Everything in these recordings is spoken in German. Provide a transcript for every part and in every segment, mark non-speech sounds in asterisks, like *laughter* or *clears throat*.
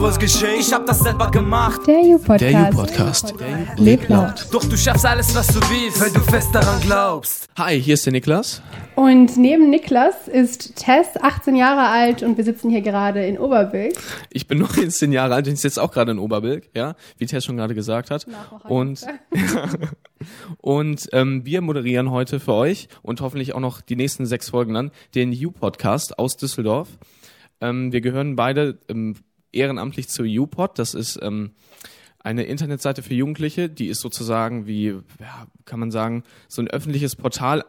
was geschehen. Ich hab das selber gemacht. Der U-Podcast. Der U-Podcast. Lebt laut. Doch du schaffst alles, was du willst, weil du fest daran glaubst. Hi, hier ist der Niklas. Und neben Niklas ist Tess 18 Jahre alt und wir sitzen hier gerade in Oberbilk. Ich bin *laughs* 19 Jahre alt und ich sitze auch gerade in Oberbilk, ja, wie Tess schon gerade gesagt hat. Und, *laughs* und ähm, wir moderieren heute für euch und hoffentlich auch noch die nächsten sechs Folgen dann den U-Podcast aus Düsseldorf. Ähm, wir gehören beide ähm, ehrenamtlich zu U-Pod. Das ist ähm, eine Internetseite für Jugendliche, die ist sozusagen wie, ja, kann man sagen, so ein öffentliches Portal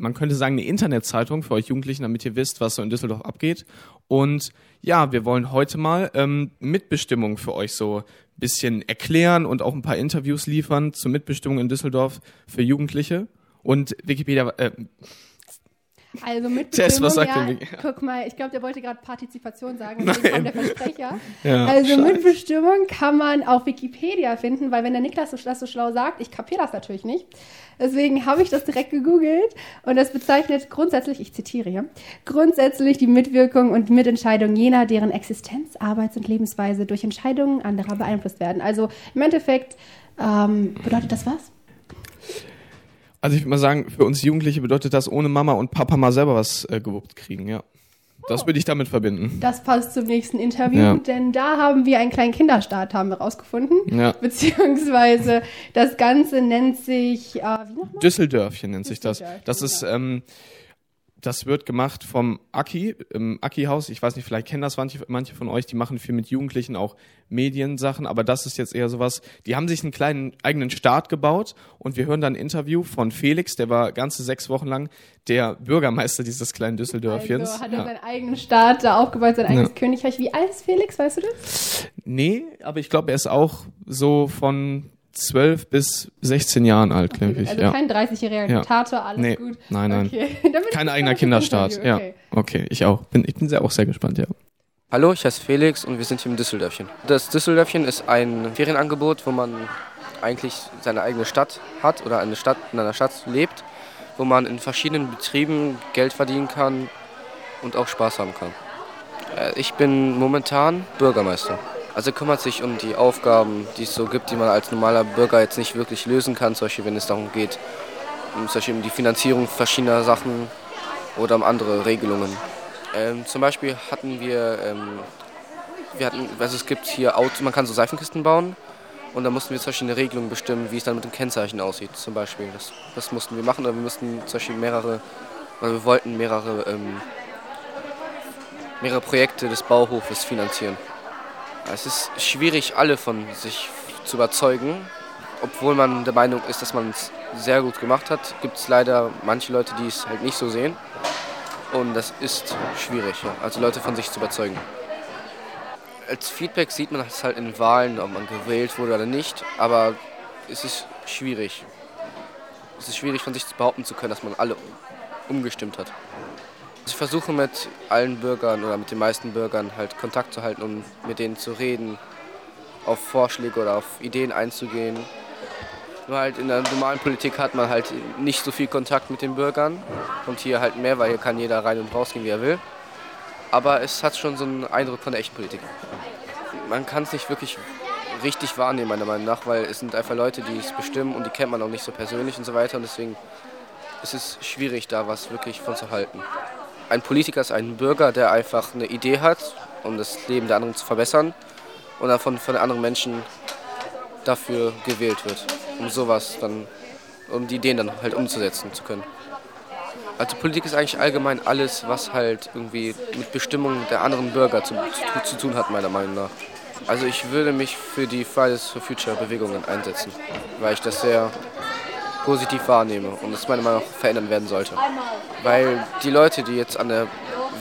man könnte sagen, eine Internetzeitung für euch Jugendlichen, damit ihr wisst, was so in Düsseldorf abgeht. Und ja, wir wollen heute mal ähm, Mitbestimmung für euch so ein bisschen erklären und auch ein paar Interviews liefern zur Mitbestimmung in Düsseldorf für Jugendliche. Und Wikipedia, äh, Also mit Tess, was sagt ja, denn- guck mal, ich glaube, der wollte gerade Partizipation sagen, deswegen kam der Versprecher. *laughs* Ja, also scheiße. Mitbestimmung kann man auf Wikipedia finden, weil wenn der Niklas so- das so schlau sagt, ich kapiere das natürlich nicht. Deswegen habe ich das direkt gegoogelt und das bezeichnet grundsätzlich, ich zitiere hier, grundsätzlich die Mitwirkung und Mitentscheidung jener, deren Existenz, Arbeits- und Lebensweise durch Entscheidungen anderer beeinflusst werden. Also im Endeffekt ähm, bedeutet das was? Also ich würde mal sagen, für uns Jugendliche bedeutet das ohne Mama und Papa mal selber was äh, gewuppt kriegen, ja. Das würde ich damit verbinden. Das passt zum nächsten Interview, Ja. denn da haben wir einen kleinen Kinderstart, haben wir rausgefunden. Ja. Beziehungsweise das Ganze nennt sich, äh, wie nochmal? Düsseldörfchen nennt sich das. Düsseldörfchen, Das ist, ähm, das wird gemacht vom Aki, im Aki-Haus. Ich weiß nicht, vielleicht kennen das manche, manche von euch, die machen viel mit Jugendlichen auch Mediensachen, aber das ist jetzt eher sowas. Die haben sich einen kleinen eigenen Start gebaut und wir hören dann ein Interview von Felix, der war ganze sechs Wochen lang der Bürgermeister dieses kleinen Düsseldörfchens. Also hat er ja. seinen eigenen Staat da aufgebaut, sein eigenes Ja. Königreich. Wie alt ist Felix, weißt du das? Nee, aber ich glaube, er ist auch so von zwölf bis 16 Jahren alt, glaube ich. also ja. kein 30-jähriger Ja. Diktator, alles Nee, gut. nein, nein. Okay. *laughs* Kein eigener. Interview. Okay. Ja, okay, ich auch. Bin, ich bin sehr, auch sehr gespannt, ja. Hallo, ich heiße Felix und wir sind hier im Düsseldörfchen. Das Düsseldörfchen ist ein Ferienangebot, wo man eigentlich seine eigene Stadt hat oder eine Stadt in einer Stadt lebt, wo man in verschiedenen Betrieben Geld verdienen kann und auch Spaß haben kann. Äh, Ich bin momentan Bürgermeister. Also kümmert sich um die Aufgaben, die es so gibt, die man als normaler Bürger jetzt nicht wirklich lösen kann, zum Beispiel wenn es darum geht, um, zum Beispiel um die Finanzierung verschiedener Sachen oder um andere Regelungen. Ähm, zum Beispiel hatten wir, ähm, wir hatten, also es gibt hier Auto, man kann so Seifenkisten bauen und da mussten wir zum Beispiel eine Regelung bestimmen, wie es dann mit dem Kennzeichen aussieht, zum Beispiel. Das, das mussten wir machen, oder wir mussten zum Beispiel mehrere, oder wir wollten mehrere, ähm, mehrere Projekte des Bauhofes finanzieren. Es ist schwierig, alle von sich zu überzeugen, obwohl man der Meinung ist, dass man es sehr gut gemacht hat, gibt es leider manche Leute, die es halt nicht so sehen. Und das ist schwierig, ja. also Leute von sich zu überzeugen. Als Feedback sieht man es halt in Wahlen, ob man gewählt wurde oder nicht, aber es ist schwierig. Es ist schwierig von sich behaupten zu können, dass man alle umgestimmt hat. Ich versuche mit allen Bürgern oder mit den meisten Bürgern halt Kontakt zu halten, um mit denen zu reden, auf Vorschläge oder auf Ideen einzugehen. Nur halt in der normalen Politik hat man halt nicht so viel Kontakt mit den Bürgern. Und hier halt mehr, weil hier kann jeder rein und rausgehen, wie er will. Aber es hat schon so einen Eindruck von der echten Politik. Man kann es nicht wirklich richtig wahrnehmen, meiner Meinung nach, weil es sind einfach Leute, die es bestimmen und die kennt man auch nicht so persönlich und so weiter. Und deswegen ist es schwierig, da was wirklich von zu halten. Ein Politiker ist ein Bürger, der einfach eine Idee hat, um das Leben der anderen zu verbessern und davon von anderen Menschen dafür gewählt wird, um sowas dann, um die Ideen dann halt umzusetzen zu können. Also Politik ist eigentlich allgemein alles, was halt irgendwie mit Bestimmung der anderen Bürger zu, zu, zu tun hat, meiner Meinung nach. Also ich würde mich für die Fridays for Future Bewegungen einsetzen, weil ich das sehr positiv wahrnehme und es meiner Meinung nach verändern werden sollte. Weil die Leute, die jetzt an der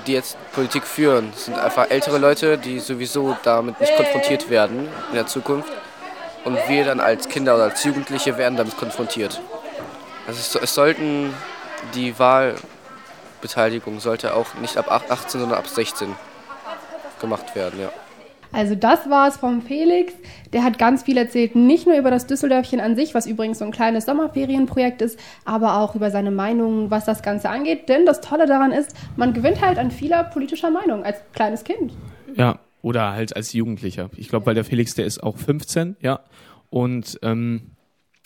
die jetzt Politik führen, sind einfach ältere Leute, die sowieso damit nicht konfrontiert werden in der Zukunft. Und wir dann als Kinder oder als Jugendliche werden damit konfrontiert. Also es, es sollten die Wahlbeteiligung sollte auch nicht ab 18, sondern ab 16 gemacht werden, ja. Also das war es vom Felix. Der hat ganz viel erzählt, nicht nur über das Düsseldörfchen an sich, was übrigens so ein kleines Sommerferienprojekt ist, aber auch über seine Meinung, was das Ganze angeht. Denn das Tolle daran ist, man gewinnt halt an vieler politischer Meinung als kleines Kind. Ja, oder halt als Jugendlicher. Ich glaube, weil der Felix, der ist auch 15, ja. Und ähm,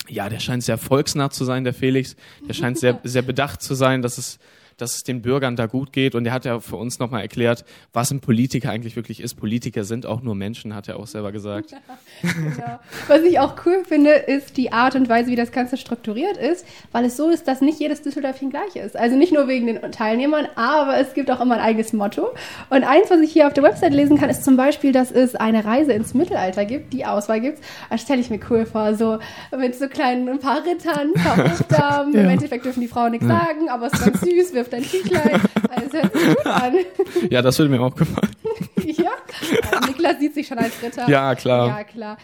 ja, der scheint sehr volksnah zu sein, der Felix. Der scheint sehr, *laughs* sehr bedacht zu sein, dass es dass es den Bürgern da gut geht. Und er hat ja für uns nochmal erklärt, was ein Politiker eigentlich wirklich ist. Politiker sind auch nur Menschen, hat er auch selber gesagt. Ja, *laughs* genau. Was ich auch cool finde, ist die Art und Weise, wie das Ganze strukturiert ist, weil es so ist, dass nicht jedes Düsseldorfchen gleich ist. Also nicht nur wegen den Teilnehmern, aber es gibt auch immer ein eigenes Motto. Und eins, was ich hier auf der Website lesen kann, ist zum Beispiel, dass es eine Reise ins Mittelalter gibt, die Auswahl gibt. Das stelle ich mir cool vor, so mit so kleinen ein paar Rittern, ein paar Hofdamen. Ja. Im Endeffekt dürfen die Frauen nichts ja. sagen, aber es ist ganz süß, wirft ein Tüchlein. Also hört sich gut *laughs* an. Ja, das würde mir auch gefallen. *laughs* ja, also Niklas sieht sich schon als Ritter. Ja, klar. Ja, klar.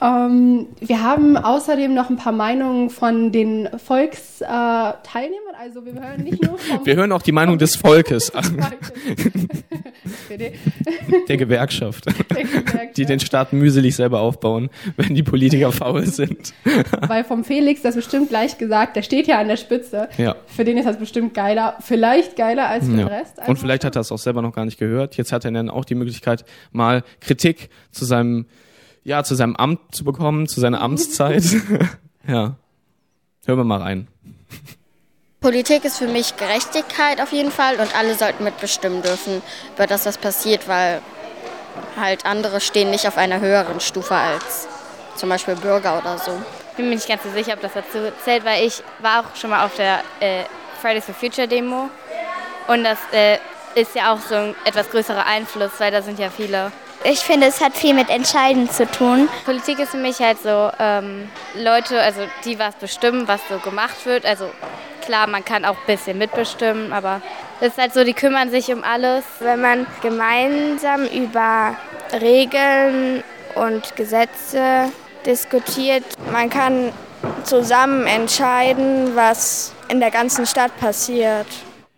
Ähm, wir haben außerdem noch ein paar Meinungen von den Volksteilnehmern. Äh, also wir hören nicht nur Wir hören auch die Meinung des Volkes an. *laughs* Der Gewerkschaft. Der Gewerkschaft. Die den Staat mühselig selber aufbauen, wenn die Politiker faul sind. Weil vom Felix das bestimmt gleich gesagt, der steht ja an der Spitze. Ja. Für den ist das bestimmt geiler, vielleicht geiler als für ja. den Rest. Und vielleicht hat er es auch selber noch gar nicht gehört. Jetzt hat er dann auch die Möglichkeit, mal Kritik zu seinem ja, zu seinem Amt zu bekommen, zu seiner Amtszeit. *laughs* ja. Hören wir mal rein. Politik ist für mich Gerechtigkeit auf jeden Fall und alle sollten mitbestimmen dürfen über das, was passiert, weil halt andere stehen nicht auf einer höheren Stufe als zum Beispiel Bürger oder so. Ich bin mir nicht ganz so sicher, ob das dazu zählt, weil ich war auch schon mal auf der äh, Fridays for Future Demo und das äh, ist ja auch so ein etwas größerer Einfluss, weil da sind ja viele ich finde, es hat viel mit Entscheiden zu tun. Politik ist für mich halt so ähm, Leute, also die was bestimmen, was so gemacht wird. Also klar, man kann auch ein bisschen mitbestimmen, aber es ist halt so, die kümmern sich um alles. Wenn man gemeinsam über Regeln und Gesetze diskutiert, man kann zusammen entscheiden, was in der ganzen Stadt passiert.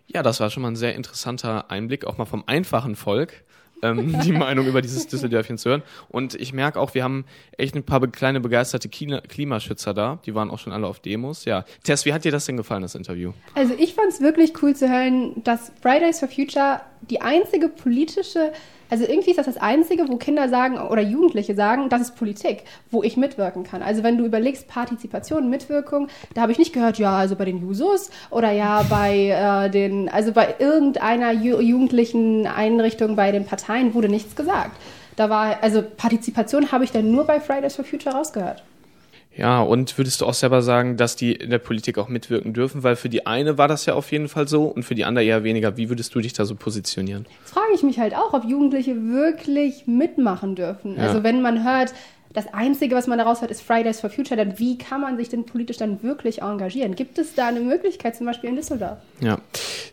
Ja, das war schon mal ein sehr interessanter Einblick, auch mal vom einfachen Volk ähm, *laughs* die Meinung über dieses Düsseldörfchen zu hören. Und ich merke auch, wir haben echt ein paar kleine begeisterte Klimaschützer da. Die waren auch schon alle auf Demos. Ja. Tess, wie hat dir das denn gefallen, das Interview? Also ich fand es wirklich cool zu hören, dass Fridays for Future die einzige politische also irgendwie ist das das Einzige, wo Kinder sagen oder Jugendliche sagen, das ist Politik, wo ich mitwirken kann. Also wenn du überlegst, Partizipation, Mitwirkung, da habe ich nicht gehört, ja, also bei den Jusos oder ja bei äh, den, also bei irgendeiner ju jugendlichen Einrichtung bei den Parteien wurde nichts gesagt. Da war, also Partizipation habe ich dann nur bei Fridays for Future rausgehört. Ja, und würdest du auch selber sagen, dass die in der Politik auch mitwirken dürfen? Weil für die eine war das ja auf jeden Fall so und für die andere eher weniger. Wie würdest du dich da so positionieren? Jetzt frage ich mich halt auch, ob Jugendliche wirklich mitmachen dürfen. Ja. Also wenn man hört, das Einzige, was man daraus hört, ist Fridays for Future, dann wie kann man sich denn politisch dann wirklich engagieren? Gibt es da eine Möglichkeit, zum Beispiel in Düsseldorf? Ja,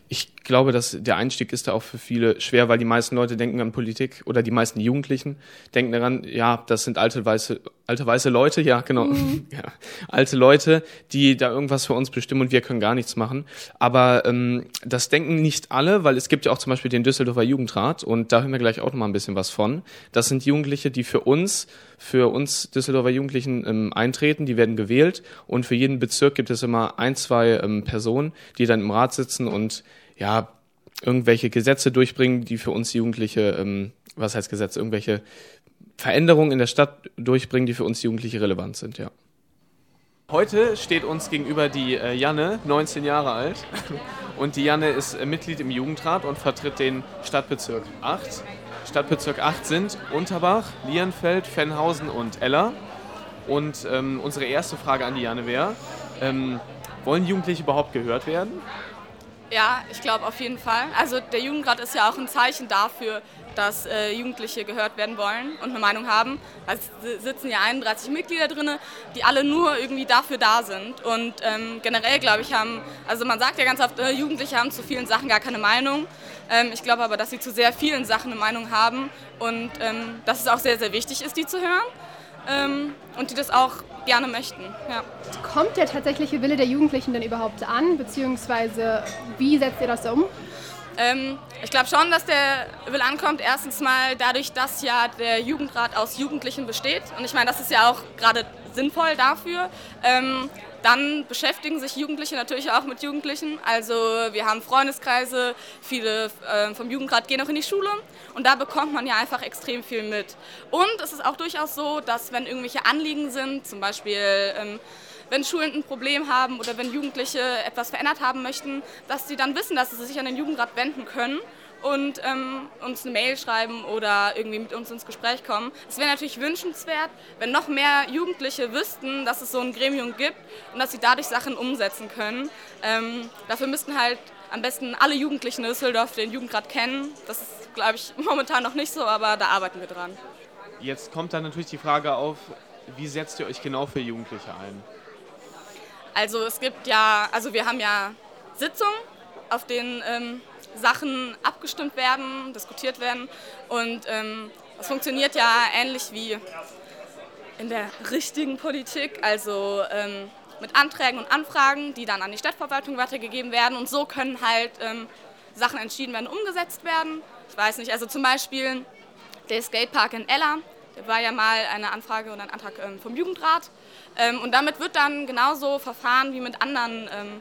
ich glaube, dass der Einstieg ist da auch für viele schwer, weil die meisten Leute denken an Politik oder die meisten Jugendlichen denken daran, ja, das sind alte weiße, alte weiße Leute, ja, genau, mhm. *laughs* ja, alte Leute, die da irgendwas für uns bestimmen und wir können gar nichts machen. Aber ähm, das denken nicht alle, weil es gibt ja auch zum Beispiel den Düsseldorfer Jugendrat und da hören wir gleich auch noch mal ein bisschen was von. Das sind Jugendliche, die für uns, für uns Düsseldorfer Jugendlichen ähm, eintreten, die werden gewählt und für jeden Bezirk gibt es immer ein, zwei ähm, Personen, die dann im Rat sitzen und ja, irgendwelche Gesetze durchbringen, die für uns Jugendliche, ähm, was heißt Gesetze, irgendwelche Veränderungen in der Stadt durchbringen, die für uns Jugendliche relevant sind, ja. Heute steht uns gegenüber die äh, Janne, 19 Jahre alt. *laughs* Und die Janne ist äh, Mitglied im Jugendrat und vertritt den Stadtbezirk 8. Stadtbezirk 8 sind Unterbach, Lierenfeld, Fennhausen und Eller. Und ähm, unsere erste Frage an die Janne wäre, ähm, wollen Jugendliche überhaupt gehört werden? Ja, ich glaube auf jeden Fall. Also der Jugendrat ist ja auch ein Zeichen dafür, dass äh, Jugendliche gehört werden wollen und eine Meinung haben. Also sitzen ja 31 Mitglieder drin, die alle nur irgendwie dafür da sind. Und ähm, generell glaube ich haben, also man sagt ja ganz oft, äh, Jugendliche haben zu vielen Sachen gar keine Meinung. Ähm, ich glaube aber, dass sie zu sehr vielen Sachen eine Meinung haben und ähm, dass es auch sehr, sehr wichtig ist, die zu hören ähm, und die das auch gerne möchten. Ja. Kommt der tatsächliche Wille der Jugendlichen denn überhaupt an, beziehungsweise wie setzt ihr das um? Ähm, ich glaube schon, dass der Wille ankommt. Erstens mal dadurch, dass ja der Jugendrat aus Jugendlichen besteht. Und ich meine, das ist ja auch gerade sinnvoll dafür. Ähm, dann beschäftigen sich Jugendliche natürlich auch mit Jugendlichen. Also wir haben Freundeskreise, viele äh, vom Jugendrat gehen auch in die Schule und da bekommt man ja einfach extrem viel mit. Und es ist auch durchaus so, dass wenn irgendwelche Anliegen sind, zum Beispiel ähm, wenn Schulen ein Problem haben oder wenn Jugendliche etwas verändert haben möchten, dass sie dann wissen, dass sie sich an den Jugendrat wenden können und ähm, uns eine Mail schreiben oder irgendwie mit uns ins Gespräch kommen. Es wäre natürlich wünschenswert, wenn noch mehr Jugendliche wüssten, dass es so ein Gremium gibt und dass sie dadurch Sachen umsetzen können. Ähm, dafür müssten halt am besten alle Jugendlichen in Düsseldorf den Jugendrat kennen. Das ist, glaube ich, *laughs* momentan noch nicht so, aber da arbeiten wir dran. Jetzt kommt dann natürlich die Frage auf, wie setzt ihr euch genau für Jugendliche ein? Also es gibt ja, also wir haben ja Sitzungen, auf denen ähm, Sachen abgestimmt werden, diskutiert werden. Und ähm, funktioniert ja ähnlich wie in der richtigen Politik, also ähm, mit Anträgen und Anfragen, die dann an die Stadtverwaltung weitergegeben werden. Und so können halt ähm, Sachen entschieden werden, umgesetzt werden. Ich weiß nicht, also zum Beispiel der Skatepark in Ella, war ja mal eine Anfrage und ein Antrag ähm, vom Jugendrat. Ähm, und damit wird dann genauso verfahren wie mit anderen ähm,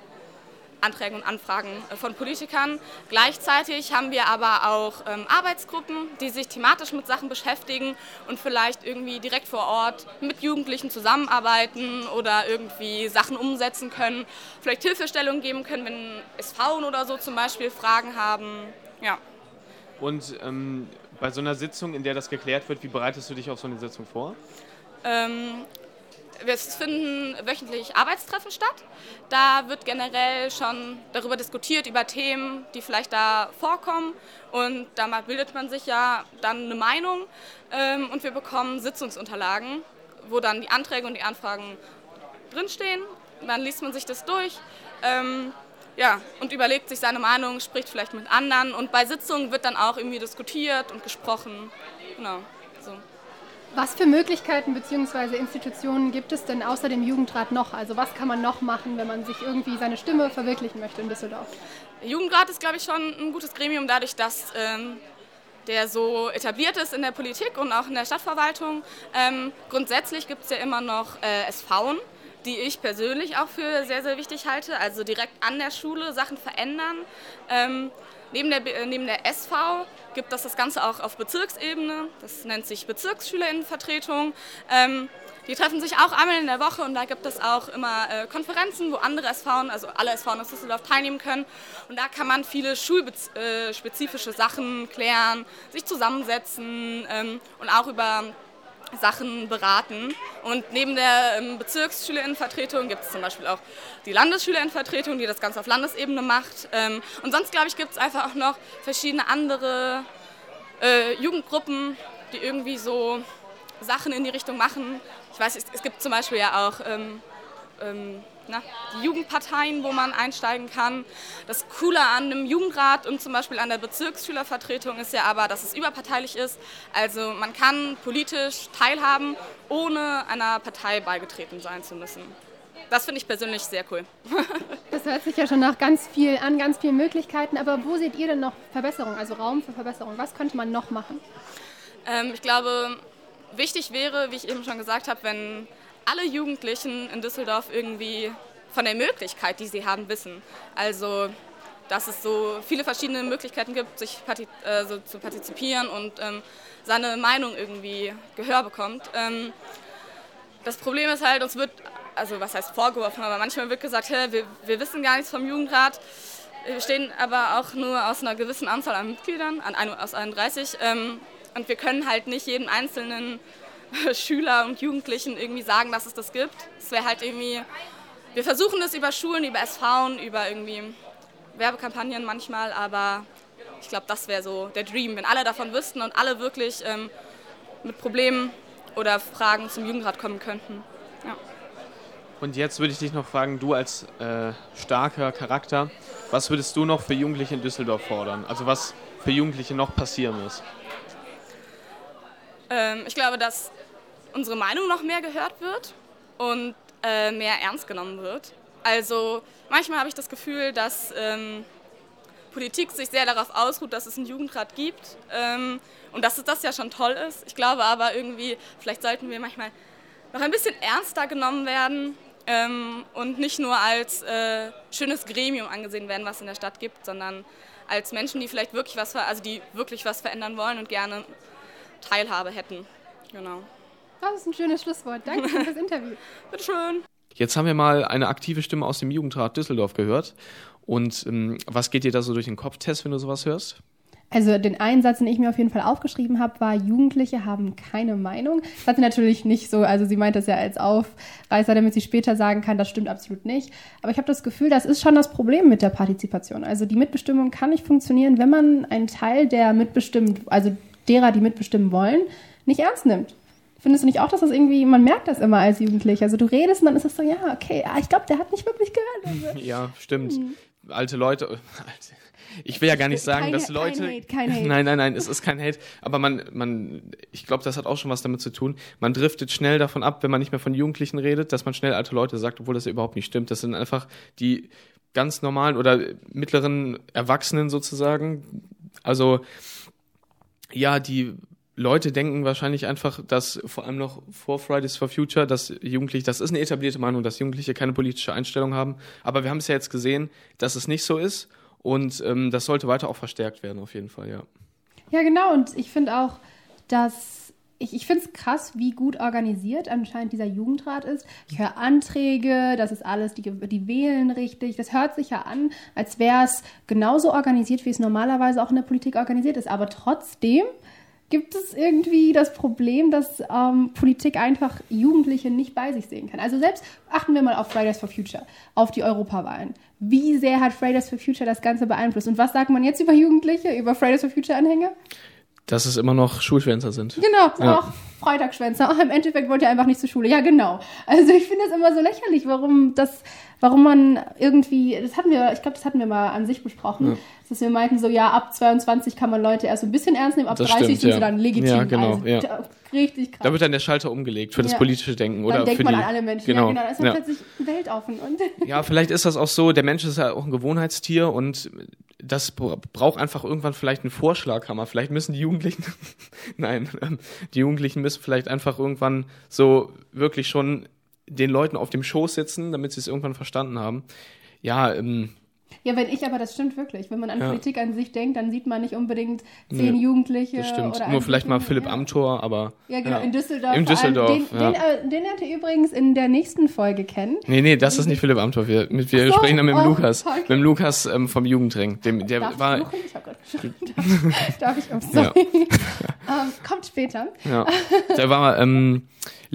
Anträgen und Anfragen äh, von Politikern. Gleichzeitig haben wir aber auch Arbeitsgruppen, die sich thematisch mit Sachen beschäftigen und vielleicht irgendwie direkt vor Ort mit Jugendlichen zusammenarbeiten oder irgendwie Sachen umsetzen können, vielleicht Hilfestellungen geben können, wenn SV oder so zum Beispiel Fragen haben. Ja. Und ähm, bei so einer Sitzung, in der das geklärt wird, wie bereitest du dich auf so eine Sitzung vor? Ähm, es finden wöchentlich Arbeitstreffen statt. Da wird generell schon darüber diskutiert, über Themen, die vielleicht da vorkommen. Und da bildet man sich ja dann eine Meinung. Ähm, und wir bekommen Sitzungsunterlagen, wo dann die Anträge und die Anfragen drinstehen. Dann liest man sich das durch. Ähm, ja, und überlegt sich seine Meinung, spricht vielleicht mit anderen. Und bei Sitzungen wird dann auch irgendwie diskutiert und gesprochen. Genau, so. Was für Möglichkeiten bzw. Institutionen gibt es denn außer dem Jugendrat noch? Also was kann man noch machen, wenn man sich irgendwie seine Stimme verwirklichen möchte in Düsseldorf? Der Jugendrat ist, glaube ich, schon ein gutes Gremium, dadurch, dass ähm, der so etabliert ist in der Politik und auch in der Stadtverwaltung. Ähm, grundsätzlich gibt es ja immer noch äh, SVen, die ich persönlich auch für sehr, sehr wichtig halte. Also direkt an der Schule Sachen verändern. Ähm, neben, der, äh, neben der SV gibt es das Ganze auch auf Bezirksebene. Das nennt sich Bezirksschülerinnenvertretung. Ähm, die treffen sich auch einmal in der Woche und da gibt es auch immer äh, Konferenzen, wo andere SV, also alle SV aus Düsseldorf teilnehmen können. Und da kann man viele schulspezifische Sachen klären, sich zusammensetzen ähm, und auch über Sachen beraten. Und neben der ähm, Bezirksschülerinnenvertretung gibt es zum Beispiel auch die Landesschülerinnenvertretung, die das Ganze auf Landesebene macht. Ähm, und sonst, glaube ich, gibt es einfach auch noch verschiedene andere äh, Jugendgruppen, die irgendwie so Sachen in die Richtung machen. Ich weiß, es, gibt zum Beispiel ja auch ähm na, die Jugendparteien, wo man einsteigen kann. Das Coole an einem Jugendrat und zum Beispiel an der Bezirksschülervertretung ist ja aber, dass es überparteilich ist. Also man kann politisch teilhaben, ohne einer Partei beigetreten sein zu müssen. Das finde ich persönlich sehr cool. *laughs* das hört sich ja schon nach ganz viel an, ganz vielen Möglichkeiten. Aber wo seht ihr denn noch Verbesserungen, also Raum für Verbesserung? Was könnte man noch machen? Ähm, ich glaube, wichtig wäre, wie ich eben schon gesagt habe, wenn alle Jugendlichen in Düsseldorf irgendwie von der Möglichkeit, die sie haben, wissen. Also, dass es so viele verschiedene Möglichkeiten gibt, sich äh, so zu partizipieren und ähm, seine Meinung irgendwie Gehör bekommt. Ähm, das Problem ist halt, uns wird, also was heißt vorgeworfen, aber manchmal wird gesagt, hey, wir, wir wissen gar nichts vom Jugendrat. Wir bestehen aber auch nur aus einer gewissen Anzahl an Mitgliedern, an, aus 31. Ähm, und wir können halt nicht jeden einzelnen *laughs* Schüler und Jugendlichen irgendwie sagen, dass es das gibt. Es wäre halt irgendwie, wir versuchen das über Schulen, über SV, über irgendwie Werbekampagnen manchmal, aber ich glaube, das wäre so der Dream, wenn alle davon wüssten und alle wirklich ähm, mit Problemen oder Fragen zum Jugendrat kommen könnten. Ja. Und jetzt würde ich dich noch fragen, du als äh, starker Charakter, was würdest du noch für Jugendliche in Düsseldorf fordern? Also was für Jugendliche noch passieren muss? Ähm, ich glaube, dass unsere Meinung noch mehr gehört wird und äh, mehr ernst genommen wird. Also manchmal habe ich das Gefühl, dass ähm, Politik sich sehr darauf ausruht, dass es einen Jugendrat gibt ähm, und dass das ja schon toll ist. Ich glaube aber irgendwie, vielleicht sollten wir manchmal noch ein bisschen ernster genommen werden ähm, und nicht nur als äh, schönes Gremium angesehen werden, was es in der Stadt gibt, sondern als Menschen, die vielleicht wirklich was, also die wirklich was verändern wollen und gerne Teilhabe hätten. Genau. Das ist ein schönes Schlusswort. Danke für das Interview. *laughs* Bitteschön. Jetzt haben wir mal eine aktive Stimme aus dem Jugendrat Düsseldorf gehört. Und ähm, was geht dir da so durch den Kopf, Tess, wenn du sowas hörst? Also den einen Satz, den ich mir auf jeden Fall aufgeschrieben habe, war, Jugendliche haben keine Meinung. Das hat sie natürlich nicht so, also sie meint das ja als Aufreißer, damit sie später sagen kann, das stimmt absolut nicht. Aber ich habe das Gefühl, das ist schon das Problem mit der Partizipation. Also die Mitbestimmung kann nicht funktionieren, wenn man einen Teil der mitbestimmt, also derer, die mitbestimmen wollen, nicht ernst nimmt. Findest du nicht auch, dass das irgendwie, man merkt das immer als Jugendlicher? Also du redest und dann ist es so, ja, okay, ah, ich glaube, der hat nicht wirklich gehört. Also, *laughs* Ja, stimmt. Alte Leute. *laughs* Alte, ich will ja gar nicht sagen, Kein dass Leute. kein Hate, kein Hate. Nein, nein, nein, es ist kein Hate. Aber man, man, ich glaube, das hat auch schon was damit zu tun. Man driftet schnell davon ab, wenn man nicht mehr von Jugendlichen redet, dass man schnell alte Leute sagt, obwohl das ja überhaupt nicht stimmt. Das sind einfach die ganz normalen oder mittleren Erwachsenen sozusagen. Also, ja, die Leute denken wahrscheinlich einfach, dass vor allem noch vor Fridays for Future, dass Jugendliche, das ist eine etablierte Meinung, dass Jugendliche keine politische Einstellung haben. Aber wir haben es ja jetzt gesehen, dass es nicht so ist. Und ähm, das sollte weiter auch verstärkt werden, auf jeden Fall, ja. Ja, genau. Und ich finde auch, dass ich, ich finde es krass, wie gut organisiert anscheinend dieser Jugendrat ist. Ich höre Anträge, das ist alles, die, die wählen richtig. Das hört sich ja an, als wäre es genauso organisiert, wie es normalerweise auch in der Politik organisiert ist. Aber trotzdem gibt es irgendwie das Problem, dass ähm, Politik einfach Jugendliche nicht bei sich sehen kann. Also selbst achten wir mal auf Fridays for Future, auf die Europawahlen. Wie sehr hat Fridays for Future das Ganze beeinflusst? Und was sagt man jetzt über Jugendliche, über Fridays for Future Anhänger? Dass es immer noch Schulschwänzer sind. Genau, Ja. auch Freitagsschwänzer. *laughs* Im Endeffekt wollt ihr einfach nicht zur Schule. Ja, genau. Also ich finde das immer so lächerlich, warum das, warum man irgendwie, das hatten wir, ich glaube, das hatten wir mal an sich besprochen, dass wir meinten, so ja, ab 22 kann man Leute erst so ein bisschen ernst nehmen, ab Das 30 stimmt, sind ja. sie dann legitim. Ja, genau, Also, ja. da- Richtig krass. Da wird dann der Schalter umgelegt für das Ja. politische Denken oder dann denkt für man die. an alle Menschen. Genau. Ja, genau. Da ist dann ja. plötzlich weltoffen. Und *laughs* Ja, vielleicht ist das auch so, der Mensch ist ja auch ein Gewohnheitstier und das bra- braucht einfach irgendwann vielleicht einen Vorschlaghammer. Vielleicht müssen die Jugendlichen, *laughs* nein, ähm, die Jugendlichen müssen vielleicht einfach irgendwann so wirklich schon den Leuten auf dem Schoß sitzen, damit sie es irgendwann verstanden haben. Ja, ähm, ja, wenn ich aber, das stimmt wirklich. Wenn man an Ja. Politik an sich denkt, dann sieht man nicht unbedingt zehn Nee, Jugendliche. das stimmt. Oder Nur vielleicht mal Philipp ja. Amthor, aber. Ja, genau, in Düsseldorf. In vor allem. Düsseldorf, Den, ja. den, äh, den lernt ihr übrigens in der nächsten Folge kennen. Nee, nee, das ist nicht Philipp Amthor. Wir, mit, wir so, sprechen dann mit dem oh, Lukas. okay. Mit dem Lukas ähm, vom Jugendring. Dem, der Darf war. ich suchen? Ich hab geschaut. Darf, *laughs* darf ich? Oh, sorry. *laughs* ähm, kommt später. Ja, der war ähm,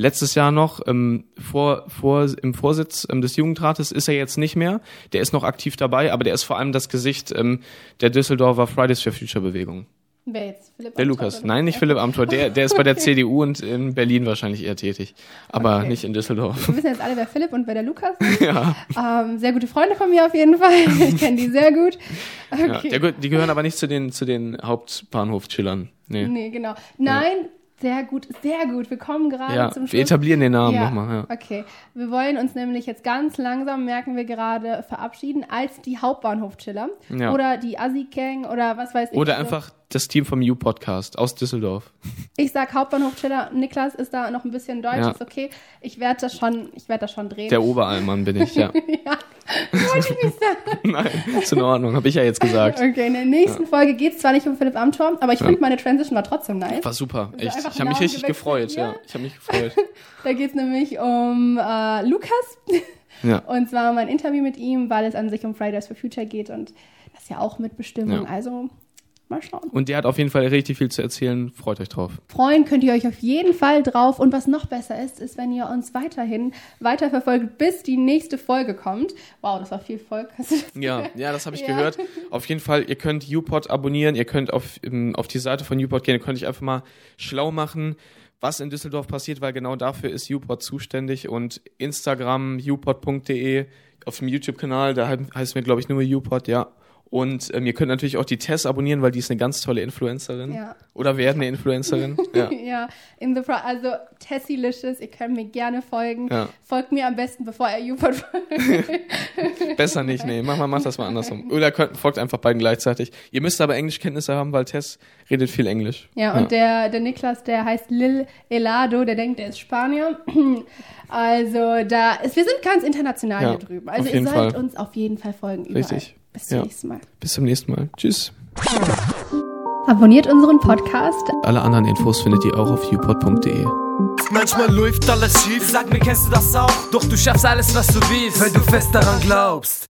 letztes Jahr noch ähm, vor, vor, im Vorsitz ähm, des Jugendrates, ist er jetzt nicht mehr. Der ist noch aktiv dabei, aber der ist vor allem das Gesicht ähm, der Düsseldorfer Fridays for Future Bewegung. Wer jetzt? Philipp Der Amthor, Lukas. Nein, nicht Philipp Amthor. Der, der ist bei der Okay. CDU und in Berlin wahrscheinlich eher tätig. Aber Okay. nicht in Düsseldorf. Wir wissen jetzt alle, wer Philipp und wer der Lukas *laughs* ist. ja. Ähm, sehr gute Freunde von mir auf jeden Fall. Ich kenne die sehr gut. ja. Okay. Der, gehört- die gehören aber nicht zu den, zu den Hauptbahnhof-Chillern. Nee. Nee, genau. Nein, sehr gut, sehr gut. Wir kommen gerade Ja, zum Schluss. wir etablieren den Namen ja. nochmal. Ja. Okay, wir wollen uns nämlich jetzt ganz langsam, merken wir gerade, verabschieden als die Hauptbahnhof-Chiller. Ja. Oder die Assi-Gang oder was weiß ich. Oder Also, einfach das Team vom U-Podcast aus Düsseldorf. Ich sag Hauptbahnhof-Chiller. Niklas ist da noch ein bisschen deutsch, Ja. ist okay. Ich werde das schon, ich werde das schon drehen. Der Oberallmann bin ich, ja. *laughs* ja, wollte ich nicht sagen. *laughs* Nein, ist in Ordnung, habe ich ja jetzt gesagt. Okay, in der nächsten Folge geht es zwar nicht um Philipp Amthor, aber ich finde, meine Transition war trotzdem nice. War super. Echt. Ich habe mich richtig gefreut, ja. ja. Ich habe mich gefreut. *laughs* Da geht es nämlich um äh, Lukas. Ja. Und zwar mein Interview mit ihm, weil es an sich um Fridays for Future geht und das ja auch Mitbestimmung. Ja. Also mal schauen. Und der hat auf jeden Fall richtig viel zu erzählen. Freut euch drauf. Freuen könnt ihr euch auf jeden Fall drauf. Und was noch besser ist, ist, wenn ihr uns weiterhin weiterverfolgt, bis die nächste Folge kommt. Wow, das war viel Volk. *laughs* Ja, ja, das habe ich Ja. gehört. Auf jeden Fall, ihr könnt UPod abonnieren, ihr könnt auf, ähm, auf die Seite von UPod gehen, ihr könnt euch einfach mal schlau machen, was in Düsseldorf passiert, weil genau dafür ist UPod zuständig und Instagram, upod.de, auf dem YouTube-Kanal, da he- heißen wir, glaube ich, nur UPod, ja. Und ähm, ihr könnt natürlich auch die Tess abonnieren, weil die ist eine ganz tolle Influencerin. Ja. Oder werden eine Influencerin. *laughs* Ja. ja, in the Pro also Tessilicious, ihr könnt mir gerne folgen. Ja. Folgt mir am besten, bevor er Jupert folgt. *laughs* *laughs* Besser nicht, nee. Mach mal, mach das mal andersrum. Oder könnt, folgt einfach beiden gleichzeitig. Ihr müsst aber Englischkenntnisse haben, weil Tess redet viel Englisch. Ja, und Der, der Niklas, der heißt Lil Elado, der denkt, der ist Spanier. *clears throat* Also da ist, wir sind ganz international hier drüben. Also ihr sollt Fall. uns auf jeden Fall folgen. Überall. Richtig. Bis zum Ja. nächsten Mal. Bis zum nächsten Mal. Tschüss. Abonniert unseren Podcast. Alle anderen Infos findet ihr auch auf upod.de. Manchmal läuft alles schief. Sag mir, kennst du das auch? Doch du schaffst alles, was du willst, weil du fest daran glaubst.